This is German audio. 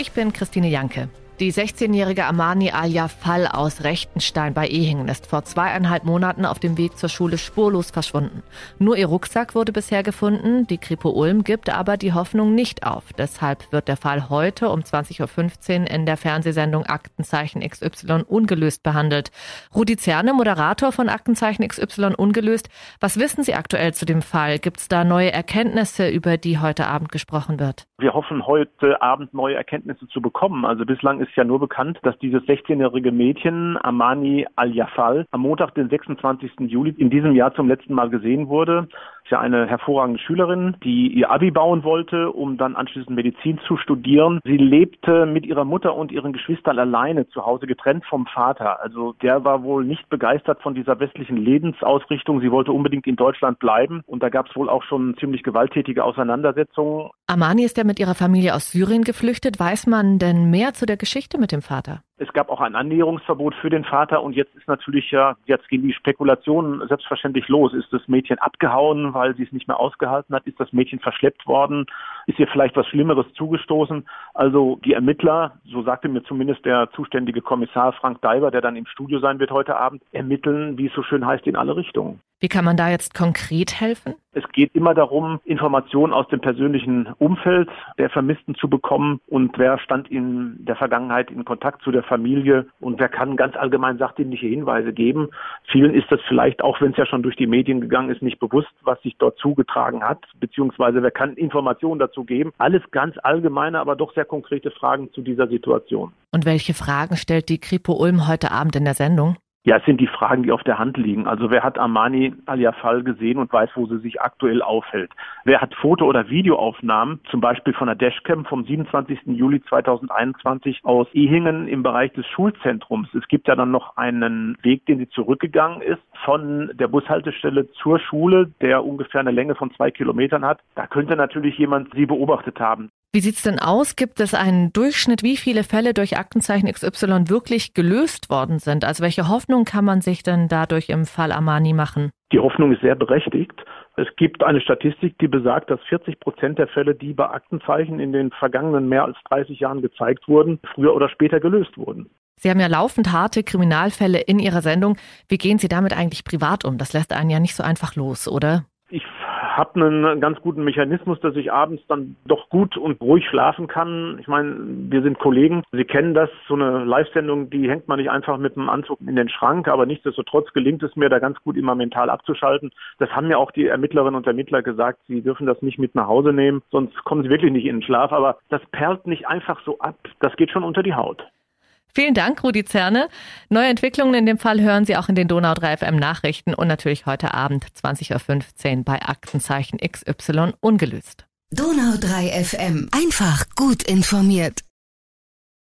Ich bin Christine Janke. Die 16-jährige Amani Alia Fall aus Rechtenstein bei Ehingen ist vor zweieinhalb Monaten auf dem Weg zur Schule spurlos verschwunden. Nur ihr Rucksack wurde bisher gefunden. Die Kripo Ulm gibt aber die Hoffnung nicht auf. Deshalb wird der Fall heute um 20.15 Uhr in der Fernsehsendung Aktenzeichen XY ungelöst behandelt. Rudi Zerne, Moderator von Aktenzeichen XY ungelöst. Was wissen Sie aktuell zu dem Fall? Gibt es da neue Erkenntnisse, über die heute Abend gesprochen wird? Wir hoffen heute Abend neue Erkenntnisse zu bekommen. Also bislang ist ist ja nur bekannt, dass dieses 16-jährige Mädchen Amani Al-Yafal am Montag, den 26. Juli in diesem Jahr zum letzten Mal gesehen wurde. Ist ja eine hervorragende Schülerin, die ihr Abi bauen wollte, um dann anschließend Medizin zu studieren. Sie lebte mit ihrer Mutter und ihren Geschwistern alleine zu Hause, getrennt vom Vater. Also der war wohl nicht begeistert von dieser westlichen Lebensausrichtung. Sie wollte unbedingt in Deutschland bleiben und da gab es wohl auch schon ziemlich gewalttätige Auseinandersetzungen. Amani ist ja mit ihrer Familie aus Syrien geflüchtet. Weiß man denn mehr zu der Geschichte mit dem Vater? Es gab auch ein Annäherungsverbot für den Vater und jetzt ist natürlich ja, jetzt gehen die Spekulationen selbstverständlich los. Ist das Mädchen abgehauen, weil sie es nicht mehr ausgehalten hat? Ist das Mädchen verschleppt worden? Ist ihr vielleicht was Schlimmeres zugestoßen? Also die Ermittler, so sagte mir zumindest der zuständige Kommissar Frank Daiber, der dann im Studio sein wird heute Abend, ermitteln, wie es so schön heißt, in alle Richtungen. Wie kann man da jetzt konkret helfen? Es geht immer darum, Informationen aus dem persönlichen Umfeld der Vermissten zu bekommen und wer stand in der Vergangenheit in Kontakt zu der Familie und wer kann ganz allgemein sachdienliche Hinweise geben. Vielen ist das vielleicht, auch wenn es ja schon durch die Medien gegangen ist, nicht bewusst, was sich dort zugetragen hat, beziehungsweise wer kann Informationen dazu geben. Alles ganz allgemeine, aber doch sehr konkrete Fragen zu dieser Situation. Und welche Fragen stellt die Kripo Ulm heute Abend in der Sendung? Ja, es sind die Fragen, die auf der Hand liegen. Also wer hat Armani Al-Jafal gesehen und weiß, wo sie sich aktuell aufhält? Wer hat Foto- oder Videoaufnahmen, zum Beispiel von der Dashcam vom 27. Juli 2021 aus Ehingen im Bereich des Schulzentrums? Es gibt ja dann noch einen Weg, den sie zurückgegangen ist, von der Bushaltestelle zur Schule, der ungefähr eine Länge von zwei Kilometern hat. Da könnte natürlich jemand sie beobachtet haben. Wie sieht's denn aus? Gibt es einen Durchschnitt, wie viele Fälle durch Aktenzeichen XY wirklich gelöst worden sind? Also welche Hoffnung kann man sich denn dadurch im Fall Amani machen? Die Hoffnung ist sehr berechtigt. Es gibt eine Statistik, die besagt, dass 40 Prozent der Fälle, die bei Aktenzeichen in den vergangenen mehr als 30 Jahren gezeigt wurden, früher oder später gelöst wurden. Sie haben ja laufend harte Kriminalfälle in Ihrer Sendung. Wie gehen Sie damit eigentlich privat um? Das lässt einen ja nicht so einfach los, oder? Ich habe einen ganz guten Mechanismus, dass ich abends dann doch gut und ruhig schlafen kann. Ich meine, wir sind Kollegen. Sie kennen das. So eine Live-Sendung, die hängt man nicht einfach mit dem Anzug in den Schrank. Aber nichtsdestotrotz gelingt es mir, da ganz gut immer mental abzuschalten. Das haben mir auch die Ermittlerinnen und Ermittler gesagt. Sie dürfen das nicht mit nach Hause nehmen, sonst kommen sie wirklich nicht in den Schlaf. Aber das perlt nicht einfach so ab. Das geht schon unter die Haut. Vielen Dank, Rudi Zerne. Neue Entwicklungen in dem Fall hören Sie auch in den Donau 3 FM Nachrichten und natürlich heute Abend 20.15 Uhr bei Aktenzeichen XY ungelöst. Donau 3 FM. Einfach gut informiert.